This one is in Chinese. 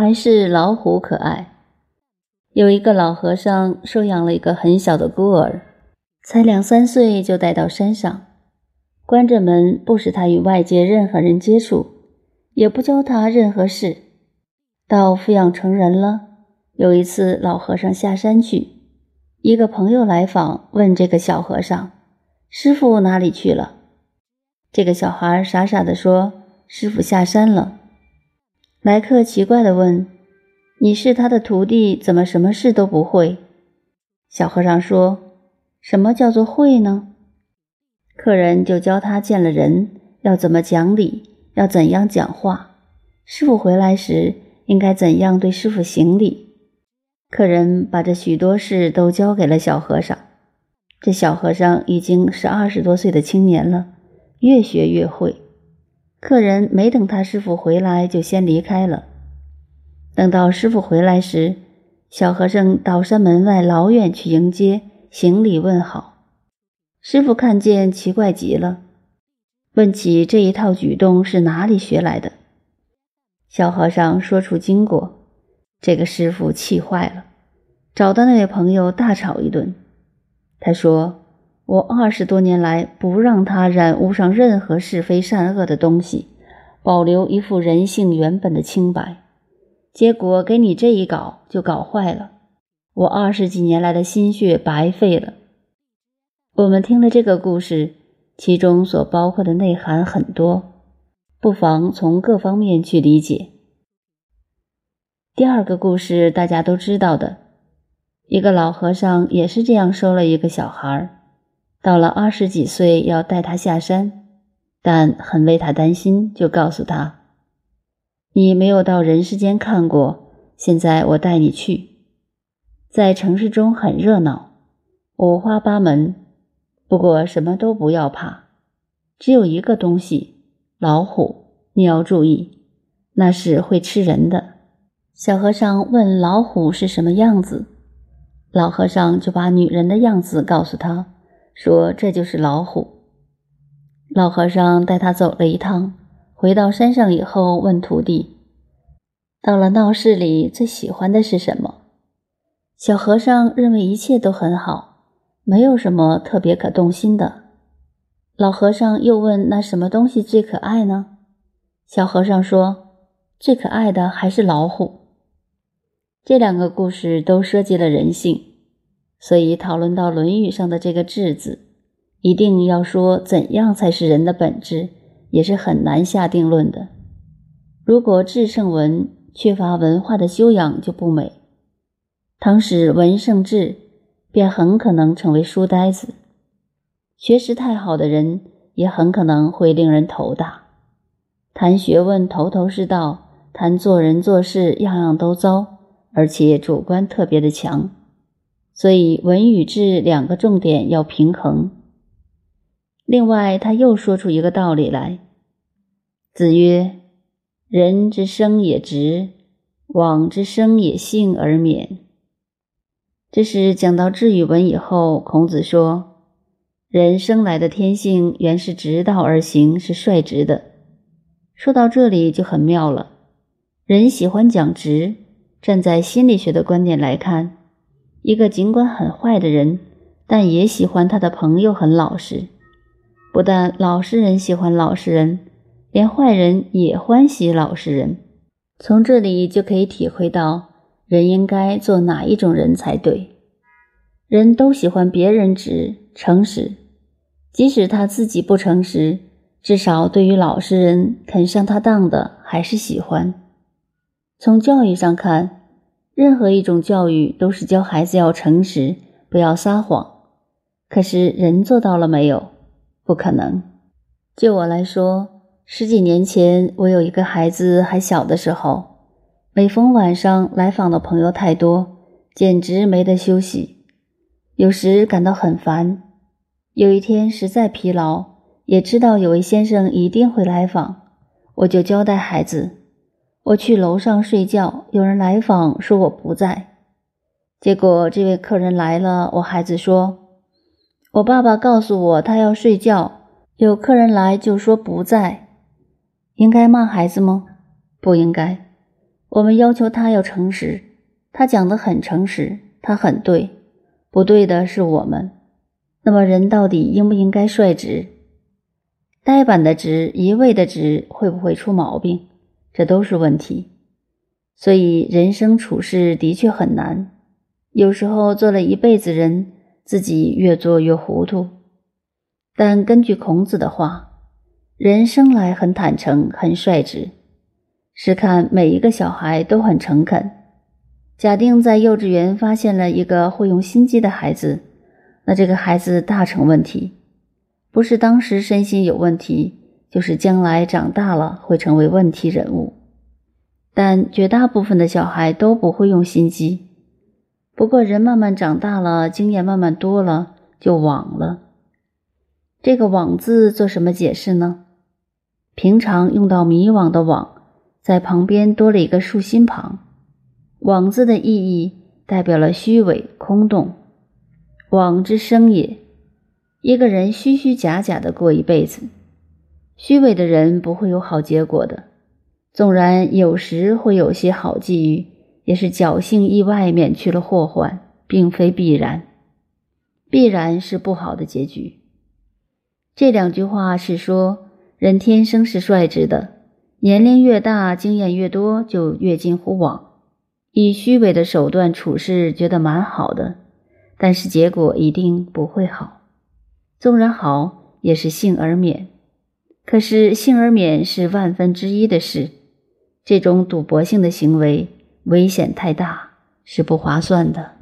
还是老虎可爱？有一个老和尚收养了一个很小的孤儿，才两三岁就带到山上，关着门，不使他与外界任何人接触，也不教他任何事。到抚养成人了，有一次老和尚下山去，一个朋友来访，问这个小和尚：“师傅哪里去了？”这个小孩傻傻地说：“师傅下山了。”来客奇怪地问：“你是他的徒弟，怎么什么事都不会？”小和尚说：“什么叫做会呢？”客人就教他见了人要怎么讲理，要怎样讲话。师傅回来时应该怎样对师傅行礼。客人把这许多事都交给了小和尚。这小和尚已经是二十多岁的青年了，越学越会。客人没等他师傅回来，就先离开了。等到师傅回来时，小和尚到山门外老远去迎接，行礼问好。师傅看见，奇怪极了，问起这一套举动是哪里学来的。小和尚说出经过，这个师傅气坏了，找到那位朋友大吵一顿。他说。我二十多年来不让他染污上任何是非善恶的东西，保留一副人性原本的清白，结果给你这一搞就搞坏了，我二十几年来的心血白费了。我们听了这个故事，其中所包括的内涵很多，不妨从各方面去理解。第二个故事大家都知道的，一个老和尚也是这样收了一个小孩儿。到了二十几岁，要带他下山，但很为他担心，就告诉他：“你没有到人世间看过，现在我带你去。在城市中很热闹，五花八门，不过什么都不要怕，只有一个东西——老虎，你要注意，那是会吃人的。”小和尚问老虎是什么样子，老和尚就把女人的样子告诉他。说这就是老虎。老和尚带他走了一趟，回到山上以后，问徒弟：“到了闹市里，最喜欢的是什么？”小和尚认为一切都很好，没有什么特别可动心的。老和尚又问：“那什么东西最可爱呢？”小和尚说：“最可爱的还是老虎。”这两个故事都涉及了人性。所以，讨论到《论语》上的这个“智”字，一定要说怎样才是人的本质，也是很难下定论的。如果智胜文，缺乏文化的修养就不美；倘使文胜智，便很可能成为书呆子。学识太好的人，也很可能会令人头大。谈学问头头是道，谈做人做事样样都糟，而且主观特别的强。所以文与智两个重点要平衡。另外，他又说出一个道理来：“子曰，人之生也直，往之生也幸而免。”这是讲到智与文以后，孔子说：“人生来的天性原是直道而行，是率直的。”说到这里就很妙了。人喜欢讲直，站在心理学的观点来看。一个尽管很坏的人，但也喜欢他的朋友很老实。不但老实人喜欢老实人，连坏人也欢喜老实人。从这里就可以体会到，人应该做哪一种人才对。人都喜欢别人直诚实，即使他自己不诚实，至少对于老实人肯上他当的还是喜欢。从教育上看。任何一种教育都是教孩子要诚实，不要撒谎。可是人做到了没有？不可能。就我来说，十几年前我有一个孩子还小的时候，每逢晚上来访的朋友太多，简直没得休息，有时感到很烦。有一天实在疲劳，也知道有位先生一定会来访，我就交代孩子。我去楼上睡觉，有人来访，说我不在。结果这位客人来了，我孩子说：“我爸爸告诉我他要睡觉，有客人来就说不在。”应该骂孩子吗？不应该。我们要求他要诚实，他讲的很诚实，他很对，不对的是我们。那么人到底应不应该率直？呆板的直，一味的直，会不会出毛病？这都是问题。所以人生处事的确很难，有时候做了一辈子人，自己越做越糊涂。但根据孔子的话，人生来很坦诚，很率直。试看每一个小孩都很诚恳。假定在幼稚园发现了一个会用心机的孩子，那这个孩子大成问题，不是当时身心有问题，就是将来长大了会成为问题人物。但绝大部分的小孩都不会用心机。不过人慢慢长大了，经验慢慢多了，就枉了。这个“枉”字做什么解释呢？平常用到迷惘的“惘”。在旁边多了一个竖心旁，“枉”字的意义代表了虚伪、空洞。枉之生也，一个人虚虚假假的过一辈子，虚伪的人不会有好结果的。纵然有时会有些好际遇，也是侥幸意外免去了祸患，并非必然。必然是不好的结局。这两句话是说，人天生是率直的。年龄越大，经验越多，就越近乎枉。以虚伪的手段处事，觉得蛮好的，但是结果一定不会好。纵然好，也是幸而免。可是幸而免是万分之一的事，这种赌博性的行为危险太大，是不划算的。